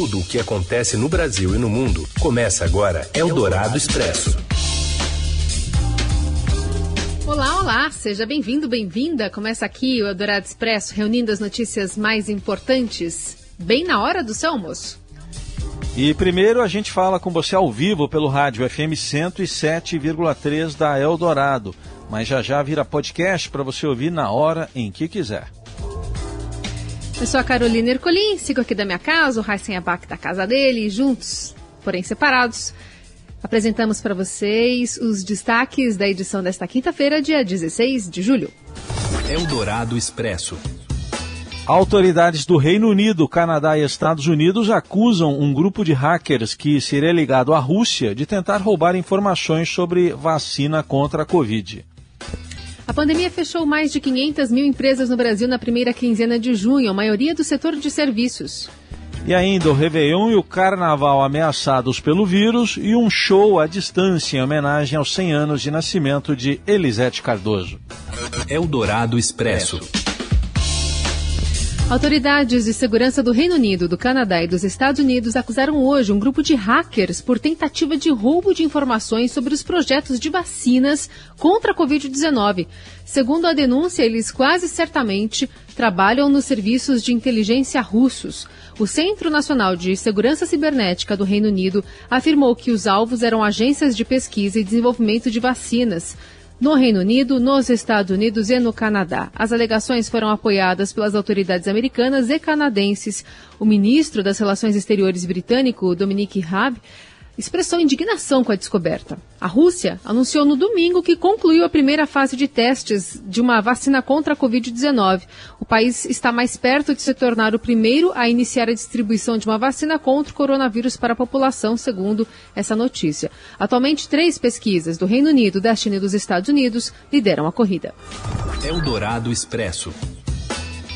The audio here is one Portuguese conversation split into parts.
Tudo o que acontece no Brasil e no mundo começa agora Eldorado Expresso. Olá, olá, seja bem-vindo, bem-vinda. Começa aqui o Eldorado Expresso, reunindo as notícias mais importantes, bem na hora do seu almoço. E primeiro a gente fala com você ao vivo pelo rádio FM 107,3 da Eldorado, mas já já vira podcast para você ouvir na hora em que quiser. Eu sou a Carolina Ercolim, sigo aqui da minha casa, o Raíssen Abac da casa dele, juntos, porém separados. Apresentamos para vocês os destaques da edição desta quinta-feira, dia 16 de julho. Eldorado Expresso. Autoridades do Reino Unido, Canadá e Estados Unidos acusam um grupo de hackers que seria ligado à Rússia de tentar roubar informações sobre vacina contra a Covid. A pandemia fechou mais de 500 mil empresas no Brasil na primeira quinzena de junho, a maioria do setor de serviços. E ainda o Réveillon e o Carnaval ameaçados pelo vírus e um show à distância em homenagem aos 100 anos de nascimento de Elisete Cardoso. Eldorado Expresso. Autoridades de segurança do Reino Unido, do Canadá e dos Estados Unidos acusaram hoje um grupo de hackers por tentativa de roubo de informações sobre os projetos de vacinas contra a Covid-19. Segundo a denúncia, eles quase certamente trabalham nos serviços de inteligência russos. O Centro Nacional de Segurança Cibernética do Reino Unido afirmou que os alvos eram agências de pesquisa e desenvolvimento de vacinas no Reino Unido, nos Estados Unidos e no Canadá. As alegações foram apoiadas pelas autoridades americanas e canadenses. O ministro das Relações Exteriores britânico, Dominic Raab, expressou indignação com a descoberta. A Rússia anunciou no domingo que concluiu a primeira fase de testes de uma vacina contra a Covid-19. O país está mais perto de se tornar o primeiro a iniciar a distribuição de uma vacina contra o coronavírus para a população, segundo essa notícia. Atualmente, três pesquisas do Reino Unido, da China e dos Estados Unidos lideram a corrida. Eldorado Expresso.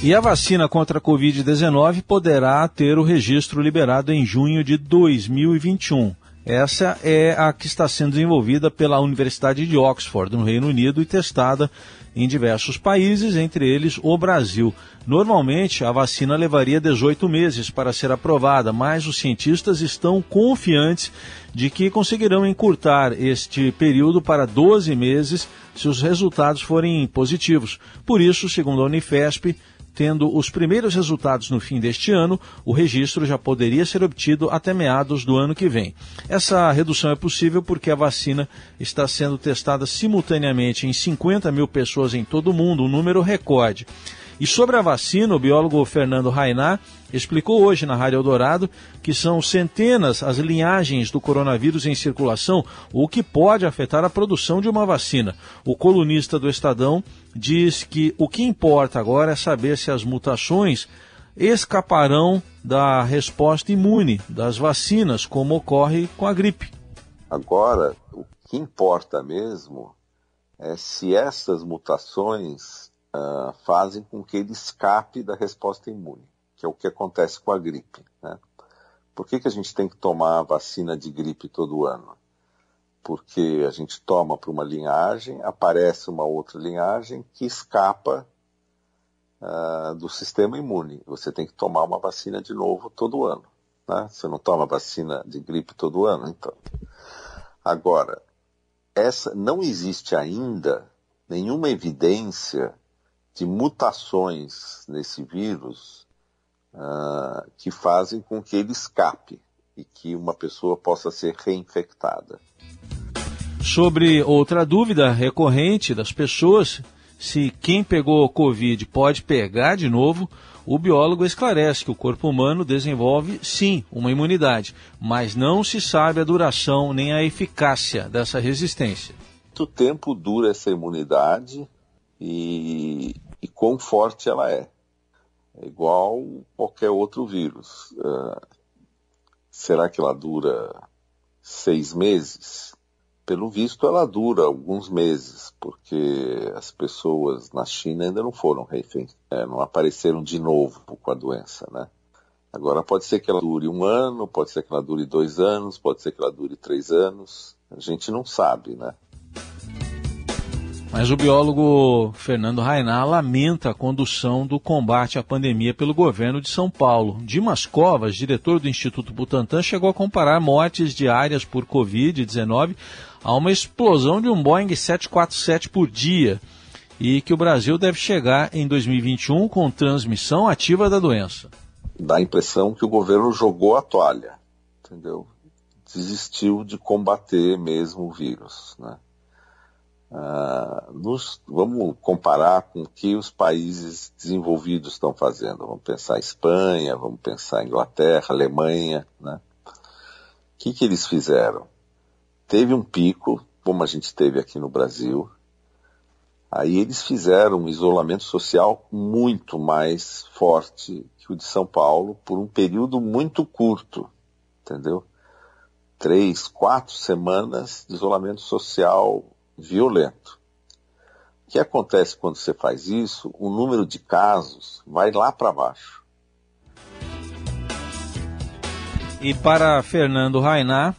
E a vacina contra a Covid-19 poderá ter o registro liberado em junho de 2021. Essa é a que está sendo desenvolvida pela Universidade de Oxford, no Reino Unido, e testada em diversos países, entre eles o Brasil. Normalmente, a vacina levaria 18 meses para ser aprovada, mas os cientistas estão confiantes de que conseguirão encurtar este período para 12 meses se os resultados forem positivos. Por isso, segundo a Unifesp, Tendo os primeiros resultados no fim deste ano, o registro já poderia ser obtido até meados do ano que vem. Essa redução é possível porque a vacina está sendo testada simultaneamente em 50 mil pessoas em todo o mundo, um número recorde. E sobre a vacina, o biólogo Fernando Rainá explicou hoje na Rádio Eldorado que são centenas as linhagens do coronavírus em circulação, o que pode afetar a produção de uma vacina. O colunista do Estadão diz que o que importa agora é saber se as mutações escaparão da resposta imune das vacinas, como ocorre com a gripe. Agora, o que importa mesmo é se essas mutações uh, fazem com que ele escape da resposta imune, que é o que acontece com a gripe. Né? Por que, que a gente tem que tomar a vacina de gripe todo ano? Porque a gente toma para uma linhagem, aparece uma outra linhagem que escapa uh, do sistema imune. Você tem que tomar uma vacina de novo todo ano. Né? Você não toma vacina de gripe todo ano, então. Agora, essa não existe ainda nenhuma evidência de mutações nesse vírus uh, que fazem com que ele escape e que uma pessoa possa ser reinfectada. Sobre outra dúvida recorrente das pessoas, se quem pegou Covid pode pegar de novo, o biólogo esclarece que o corpo humano desenvolve sim uma imunidade, mas não se sabe a duração nem a eficácia dessa resistência. Quanto tempo dura essa imunidade e, e quão forte ela é. É igual qualquer outro vírus. Uh, será que ela dura seis meses? Pelo visto, ela dura alguns meses, porque as pessoas na China ainda não foram reféns, é, não apareceram de novo com a doença, né? Agora, pode ser que ela dure um ano, pode ser que ela dure dois anos, pode ser que ela dure três anos. A gente não sabe, né? Mas o biólogo Fernando Rainá lamenta a condução do combate à pandemia pelo governo de São Paulo. Dimas Covas, diretor do Instituto Butantan, chegou a comparar mortes diárias por Covid-19 a uma explosão de um Boeing 747 por dia e que o Brasil deve chegar em 2021 com transmissão ativa da doença. Dá a impressão que o governo jogou a toalha, entendeu? Desistiu de combater mesmo o vírus, né? Uh, nos, vamos comparar com o que os países desenvolvidos estão fazendo. Vamos pensar Espanha, vamos pensar Inglaterra, Alemanha. Né? O que, que eles fizeram? Teve um pico, como a gente teve aqui no Brasil. Aí eles fizeram um isolamento social muito mais forte que o de São Paulo por um período muito curto, entendeu? Três, quatro semanas de isolamento social violento. O que acontece quando você faz isso? O número de casos vai lá para baixo. E para Fernando Rainar,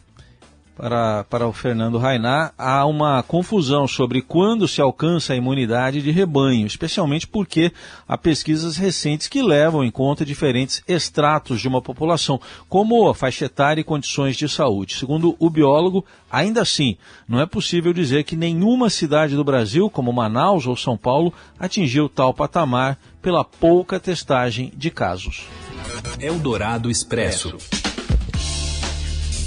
para, para o Fernando Rainar, há uma confusão sobre quando se alcança a imunidade de rebanho, especialmente porque há pesquisas recentes que levam em conta diferentes extratos de uma população, como a faixa etária e condições de saúde. Segundo o biólogo, ainda assim, não é possível dizer que nenhuma cidade do Brasil, como Manaus ou São Paulo, atingiu tal patamar pela pouca testagem de casos. Eldorado Expresso.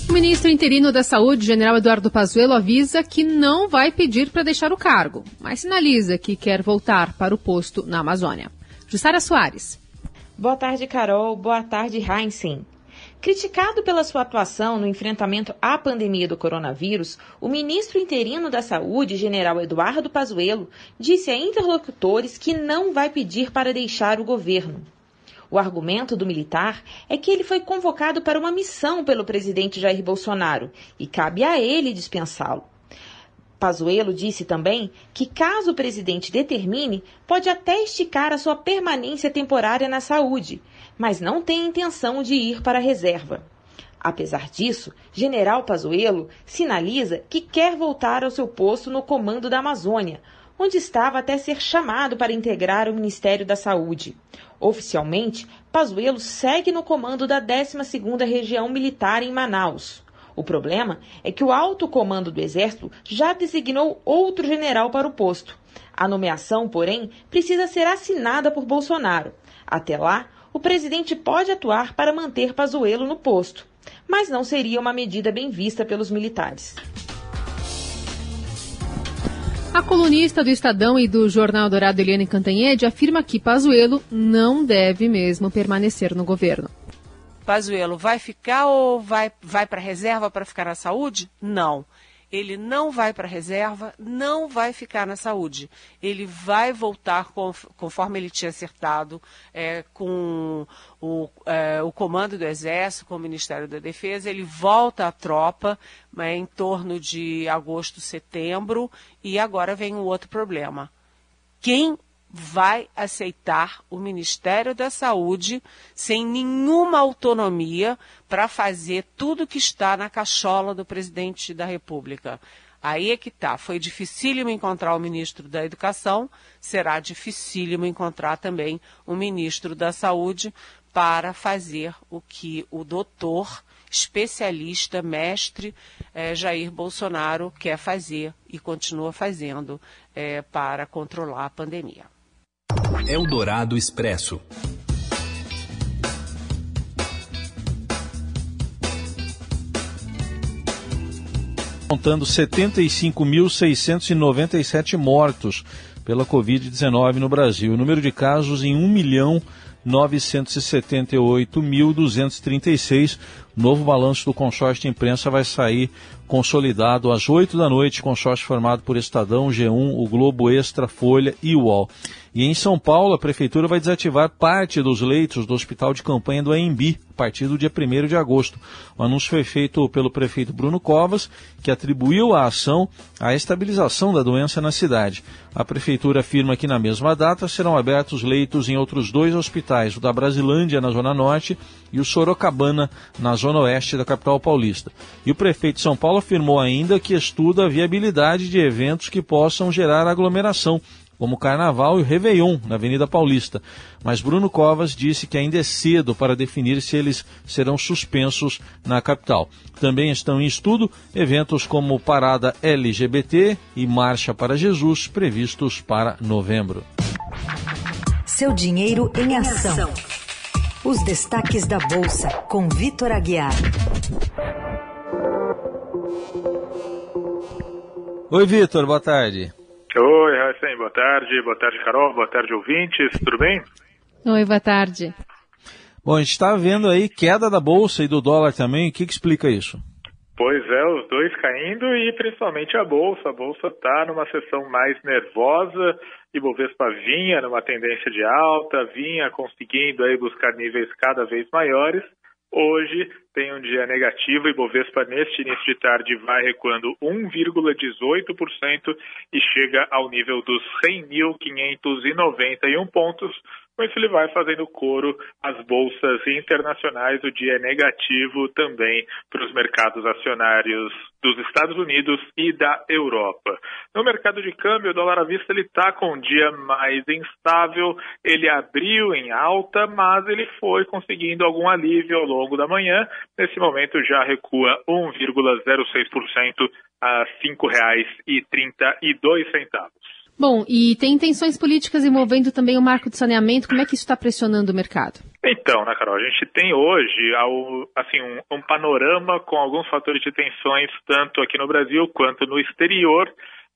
O ministro interino da Saúde, general Eduardo Pazuello, avisa que não vai pedir para deixar o cargo, mas sinaliza que quer voltar para o posto na Amazônia. Jussara Soares. Boa tarde, Carol. Boa tarde, Heinzen. Criticado pela sua atuação no enfrentamento à pandemia do coronavírus, o ministro interino da Saúde, general Eduardo Pazuello, disse a interlocutores que não vai pedir para deixar o governo. O argumento do militar é que ele foi convocado para uma missão pelo presidente Jair Bolsonaro e cabe a ele dispensá-lo. Pazuello disse também que, caso o presidente determine, pode até esticar a sua permanência temporária na saúde, mas não tem intenção de ir para a reserva. Apesar disso, General Pazuello sinaliza que quer voltar ao seu posto no comando da Amazônia, onde estava até ser chamado para integrar o Ministério da Saúde. Oficialmente, Pazuello segue no comando da 12ª Região Militar em Manaus. O problema é que o alto comando do Exército já designou outro general para o posto. A nomeação, porém, precisa ser assinada por Bolsonaro. Até lá, o presidente pode atuar para manter Pazuello no posto, mas não seria uma medida bem vista pelos militares. A colunista do Estadão e do Jornal Dourado Eliane Cantanhede afirma que Pazuello não deve mesmo permanecer no governo. Pazuello vai ficar ou vai, vai para a reserva para ficar na saúde? Não ele não vai para a reserva, não vai ficar na saúde. Ele vai voltar conforme ele tinha acertado é, com o, é, o, comando do Exército, com o Ministério da Defesa. Ele volta à tropa é, em torno de agosto, setembro, e agora vem um outro problema. Quem vai aceitar o Ministério da Saúde sem nenhuma autonomia para fazer tudo que está na cachola do presidente da República. Aí é que está. Foi dificílimo encontrar o ministro da Educação, será dificílimo encontrar também o ministro da Saúde para fazer o que o doutor, especialista, mestre eh, Jair Bolsonaro quer fazer e continua fazendo eh, para controlar a pandemia. Eldorado Expresso. Contando 75.697 mortos pela Covid-19 no Brasil. O número de casos em 1 milhão 978.236. Novo balanço do consórcio de imprensa vai sair consolidado às 8 da noite. Consórcio formado por Estadão, G1, o Globo Extra, Folha e UOL. E em São Paulo, a Prefeitura vai desativar parte dos leitos do hospital de campanha do AMB a partir do dia 1 de agosto. O anúncio foi feito pelo prefeito Bruno Covas, que atribuiu a ação à estabilização da doença na cidade. A Prefeitura afirma que na mesma data serão abertos leitos em outros dois hospitais, o da Brasilândia, na Zona Norte, e o Sorocabana, na Zona Oeste da capital paulista. E o prefeito de São Paulo afirmou ainda que estuda a viabilidade de eventos que possam gerar aglomeração como o Carnaval e o Réveillon na Avenida Paulista. Mas Bruno Covas disse que ainda é cedo para definir se eles serão suspensos na capital. Também estão em estudo eventos como Parada LGBT e Marcha para Jesus, previstos para novembro. Seu dinheiro em ação. Os destaques da Bolsa, com Vitor Aguiar. Oi, Vitor, boa tarde. Oi, Raíssen, boa tarde. Boa tarde, Carol. Boa tarde, ouvintes. Tudo bem? Oi, boa tarde. Bom, a gente está vendo aí queda da bolsa e do dólar também. O que, que explica isso? Pois é, os dois caindo e principalmente a bolsa. A bolsa está numa sessão mais nervosa. E Bovespa vinha numa tendência de alta, vinha conseguindo aí buscar níveis cada vez maiores. Hoje tem um dia negativo e Bovespa neste início de tarde vai recuando 1,18% e chega ao nível dos 100.591 pontos. Com isso ele vai fazendo coro às bolsas internacionais. O dia é negativo também para os mercados acionários dos Estados Unidos e da Europa. No mercado de câmbio, o dólar à vista ele está com um dia mais instável. Ele abriu em alta, mas ele foi conseguindo algum alívio ao longo da manhã. Nesse momento já recua 1,06% a R$ 5,32. Bom, e tem tensões políticas envolvendo também o marco de saneamento. Como é que isso está pressionando o mercado? Então, né, Carol, a gente tem hoje assim, um, um panorama com alguns fatores de tensões, tanto aqui no Brasil quanto no exterior.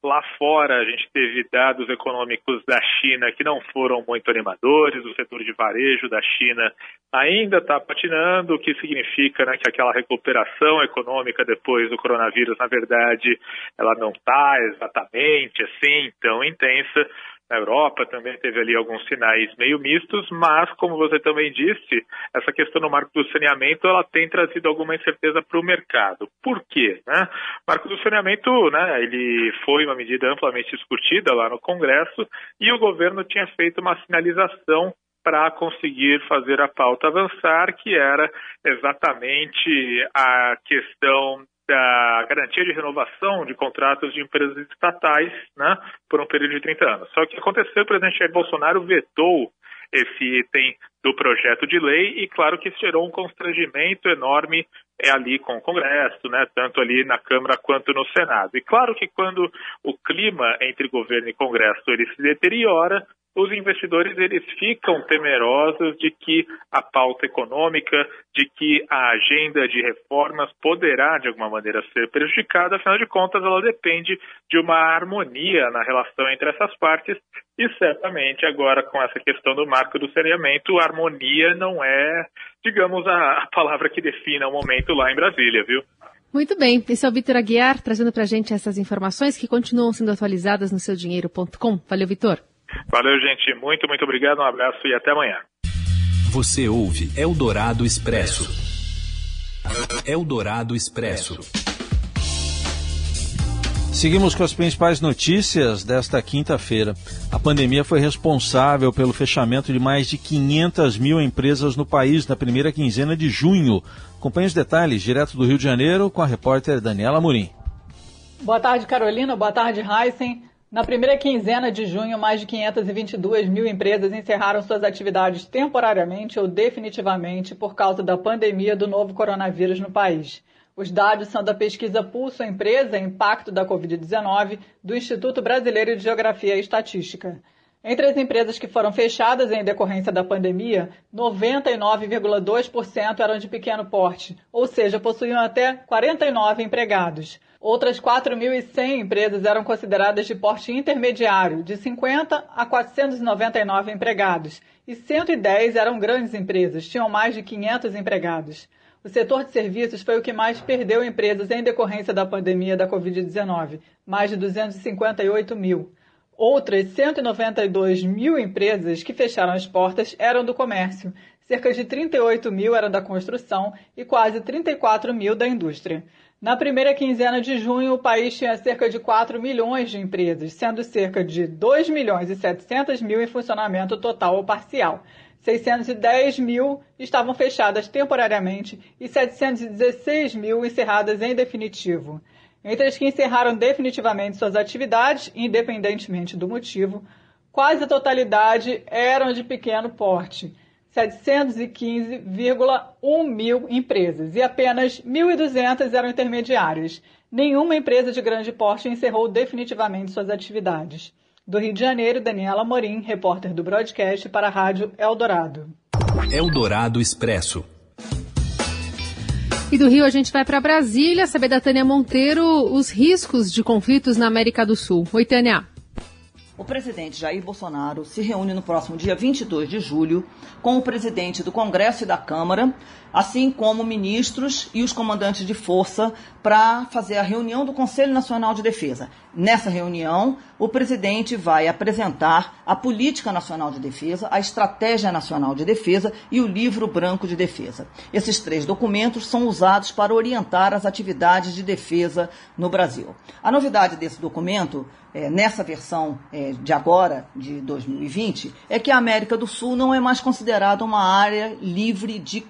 Lá fora, a gente teve dados econômicos da China que não foram muito animadores, o setor de varejo da China ainda está patinando, o que significa né, que aquela recuperação econômica depois do coronavírus, na verdade, ela não está exatamente assim tão intensa. Na Europa também teve ali alguns sinais meio mistos, mas, como você também disse, essa questão no marco do saneamento ela tem trazido alguma incerteza para o mercado. Por quê? Né? O marco do saneamento né, ele foi uma medida amplamente discutida lá no Congresso e o governo tinha feito uma sinalização para conseguir fazer a pauta avançar, que era exatamente a questão da garantia de renovação de contratos de empresas estatais né, por um período de 30 anos. Só que aconteceu, o presidente Jair Bolsonaro vetou esse item do projeto de lei e claro que gerou um constrangimento enorme é ali com o Congresso, né, tanto ali na Câmara quanto no Senado. E claro que quando o clima entre governo e Congresso ele se deteriora, os investidores eles ficam temerosos de que a pauta econômica, de que a agenda de reformas poderá de alguma maneira ser prejudicada, afinal de contas ela depende de uma harmonia na relação entre essas partes e certamente agora com essa questão do marco do saneamento, harmonia não é, digamos, a, palavra que defina o momento lá em Brasília, viu? Muito bem, esse é o Vitor Aguiar trazendo para a gente essas informações que continuam sendo atualizadas no seudinheiro.com. Valeu, Vitor. Valeu, gente. Muito, muito obrigado. Um abraço e até amanhã. Você ouve Eldorado Expresso. Eldorado Expresso. Seguimos com as principais notícias desta quinta-feira. A pandemia foi responsável pelo fechamento de mais de 500 mil empresas no país na primeira quinzena de junho. Acompanhe os detalhes direto do Rio de Janeiro com a repórter Daniela Murim. Boa tarde, Carolina. Boa tarde, Heisen. Na primeira quinzena de junho, mais de 522 mil empresas encerraram suas atividades temporariamente ou definitivamente por causa da pandemia do novo coronavírus no país. Os dados são da pesquisa Pulso Empresa Impacto da Covid-19 do Instituto Brasileiro de Geografia e Estatística. Entre as empresas que foram fechadas em decorrência da pandemia, 99,2% eram de pequeno porte, ou seja, possuíam até 49 empregados. Outras 4.100 empresas eram consideradas de porte intermediário, de 50 a 499 empregados, e 110 eram grandes empresas, tinham mais de 500 empregados. O setor de serviços foi o que mais perdeu empresas em decorrência da pandemia da Covid-19, mais de 258 mil. Outras 192 mil empresas que fecharam as portas eram do comércio, cerca de 38 mil eram da construção e quase 34 mil da indústria. Na primeira quinzena de junho, o país tinha cerca de 4 milhões de empresas, sendo cerca de 2 milhões e 700 mil em funcionamento total ou parcial. 610 mil estavam fechadas temporariamente e 716 mil encerradas em definitivo. Entre as que encerraram definitivamente suas atividades, independentemente do motivo, quase a totalidade eram de pequeno porte, 715,1 mil empresas, e apenas 1.200 eram intermediárias. Nenhuma empresa de grande porte encerrou definitivamente suas atividades. Do Rio de Janeiro, Daniela Morim, repórter do broadcast para a Rádio Eldorado. Eldorado Expresso. E do Rio a gente vai para Brasília saber da Tânia Monteiro os riscos de conflitos na América do Sul. Oi, Tânia. O presidente Jair Bolsonaro se reúne no próximo dia 22 de julho com o presidente do Congresso e da Câmara, assim como ministros e os comandantes de força, para fazer a reunião do Conselho Nacional de Defesa. Nessa reunião, o presidente vai apresentar a Política Nacional de Defesa, a Estratégia Nacional de Defesa e o Livro Branco de Defesa. Esses três documentos são usados para orientar as atividades de defesa no Brasil. A novidade desse documento, é, nessa versão é, de agora, de 2020, é que a América do Sul não é mais considerada uma área livre de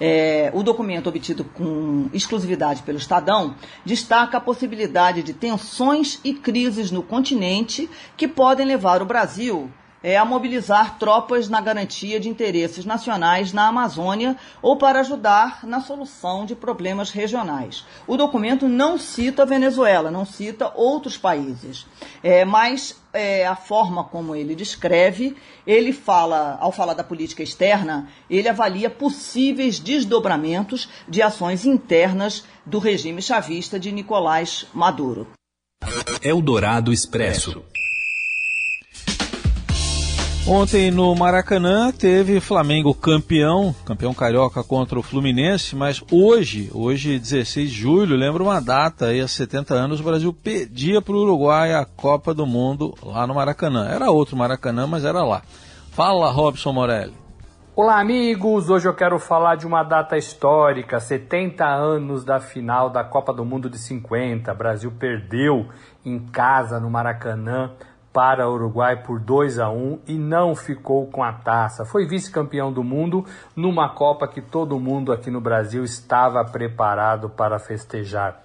É, o documento obtido com exclusividade pelo Estadão destaca a possibilidade de tensões e crises no continente que podem levar o Brasil é, a mobilizar tropas na garantia de interesses nacionais na Amazônia ou para ajudar na solução de problemas regionais. O documento não cita a Venezuela, não cita outros países, é, mas é, a forma como ele descreve, ele fala, ao falar da política externa, ele avalia possíveis desdobramentos de ações internas do regime chavista de Nicolás Maduro. Eldorado Expresso. Ontem no Maracanã teve Flamengo campeão, campeão carioca contra o Fluminense, mas hoje, hoje 16 de julho, lembra uma data aí, há 70 anos, o Brasil pedia para o Uruguai a Copa do Mundo lá no Maracanã. Era outro Maracanã, mas era lá. Fala, Robson Morelli. Olá, amigos! Hoje eu quero falar de uma data histórica, 70 anos da final da Copa do Mundo de 50. O Brasil perdeu em casa no Maracanã para o Uruguai por 2 a 1 e não ficou com a taça. Foi vice-campeão do mundo numa Copa que todo mundo aqui no Brasil estava preparado para festejar.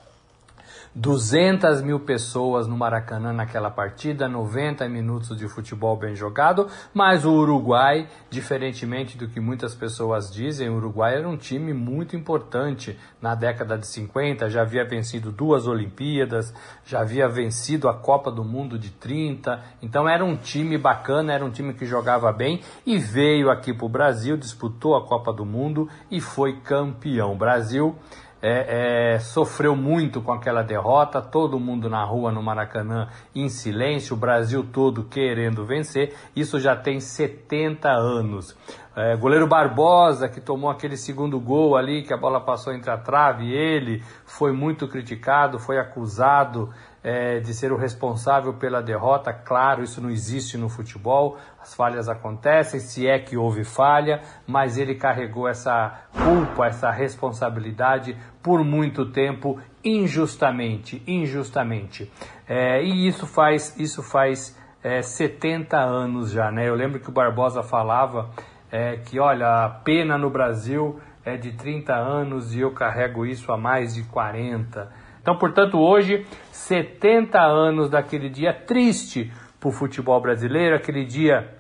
200 mil pessoas no Maracanã naquela partida, 90 minutos de futebol bem jogado, mas o Uruguai, diferentemente do que muitas pessoas dizem, o Uruguai era um time muito importante na década de 50, já havia vencido duas Olimpíadas, já havia vencido a Copa do Mundo de 30, então era um time bacana, era um time que jogava bem e veio aqui para o Brasil, disputou a Copa do Mundo e foi campeão. Brasil é, é, sofreu muito com aquela derrota, todo mundo na rua no Maracanã em silêncio, o Brasil todo querendo vencer. Isso já tem 70 anos. É, goleiro Barbosa, que tomou aquele segundo gol ali, que a bola passou entre a trave, ele foi muito criticado, foi acusado é, de ser o responsável pela derrota. Claro, isso não existe no futebol, as falhas acontecem, se é que houve falha, mas ele carregou essa culpa, essa responsabilidade por muito tempo, injustamente, injustamente. É, e isso faz, isso faz é, 70 anos já, né? Eu lembro que o Barbosa falava é, que, olha, a pena no Brasil é de 30 anos e eu carrego isso há mais de 40. Então, portanto, hoje, 70 anos daquele dia triste para o futebol brasileiro, aquele dia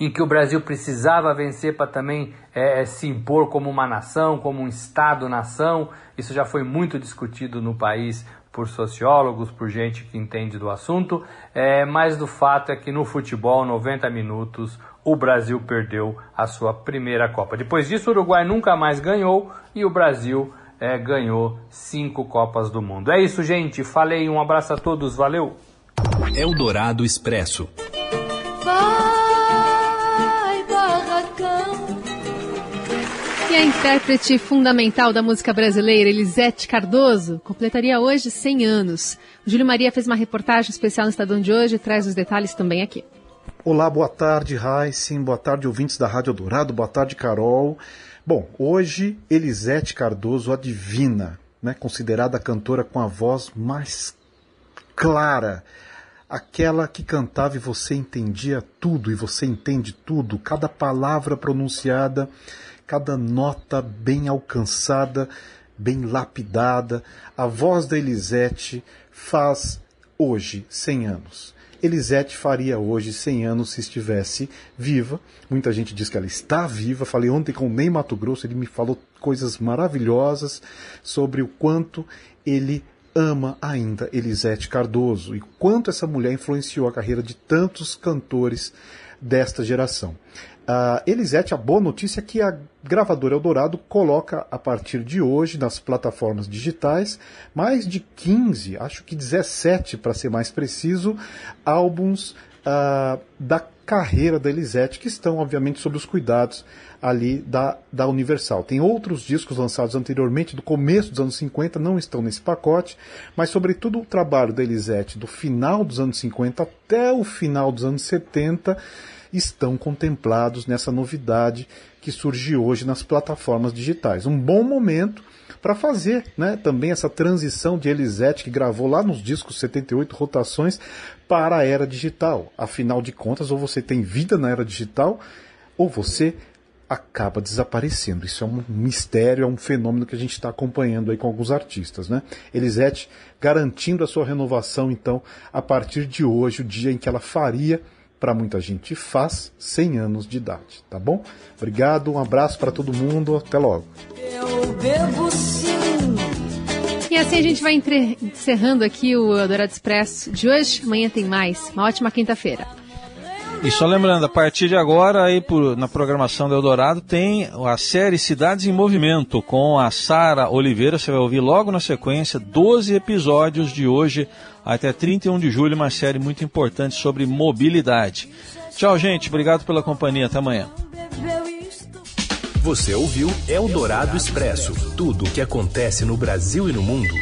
em que o Brasil precisava vencer para também é, é, se impor como uma nação, como um Estado-nação. Isso já foi muito discutido no país por sociólogos, por gente que entende do assunto, é, mas do fato é que no futebol, 90 minutos, o Brasil perdeu a sua primeira Copa. Depois disso, o Uruguai nunca mais ganhou e o Brasil é, ganhou cinco Copas do Mundo. É isso, gente. Falei, um abraço a todos, valeu! Eldorado Expresso. Vai, barracão. E a intérprete fundamental da música brasileira, Elisete Cardoso, completaria hoje 100 anos. O Júlio Maria fez uma reportagem especial no Estadão de hoje e traz os detalhes também aqui. Olá, boa tarde, Heisen, boa tarde, ouvintes da Rádio Dourado, boa tarde, Carol. Bom, hoje Elisete Cardoso, a divina, né, considerada a cantora com a voz mais clara, aquela que cantava e você entendia tudo, e você entende tudo, cada palavra pronunciada cada nota bem alcançada, bem lapidada. A voz da Elisete faz hoje 100 anos. Elisete faria hoje 100 anos se estivesse viva. Muita gente diz que ela está viva. Falei ontem com o Ney Mato Grosso, ele me falou coisas maravilhosas sobre o quanto ele ama ainda Elisete Cardoso e quanto essa mulher influenciou a carreira de tantos cantores desta geração. Uh, Elisete, a boa notícia é que a gravadora Eldorado coloca a partir de hoje nas plataformas digitais mais de 15, acho que 17 para ser mais preciso, álbuns uh, da carreira da Elisete que estão obviamente sob os cuidados ali da, da Universal. Tem outros discos lançados anteriormente, do começo dos anos 50, não estão nesse pacote, mas sobretudo o trabalho da Elisete do final dos anos 50 até o final dos anos 70 estão contemplados nessa novidade que surge hoje nas plataformas digitais. Um bom momento para fazer né, também essa transição de Elisete, que gravou lá nos discos 78 rotações, para a era digital. Afinal de contas, ou você tem vida na era digital, ou você acaba desaparecendo. Isso é um mistério, é um fenômeno que a gente está acompanhando aí com alguns artistas, né? Elisete garantindo a sua renovação, então, a partir de hoje, o dia em que ela faria para muita gente faz 100 anos de idade, tá bom? Obrigado, um abraço para todo mundo, até logo. Eu bebo sim. E assim a gente vai encerrando aqui o Eldorado Expresso de hoje. Amanhã tem mais. Uma ótima quinta-feira. E só lembrando, a partir de agora, aí por, na programação do Eldorado, tem a série Cidades em Movimento, com a Sara Oliveira. Você vai ouvir logo na sequência 12 episódios de hoje até 31 de julho, uma série muito importante sobre mobilidade. Tchau, gente. Obrigado pela companhia. Até amanhã. Você ouviu Eldorado Expresso tudo o que acontece no Brasil e no mundo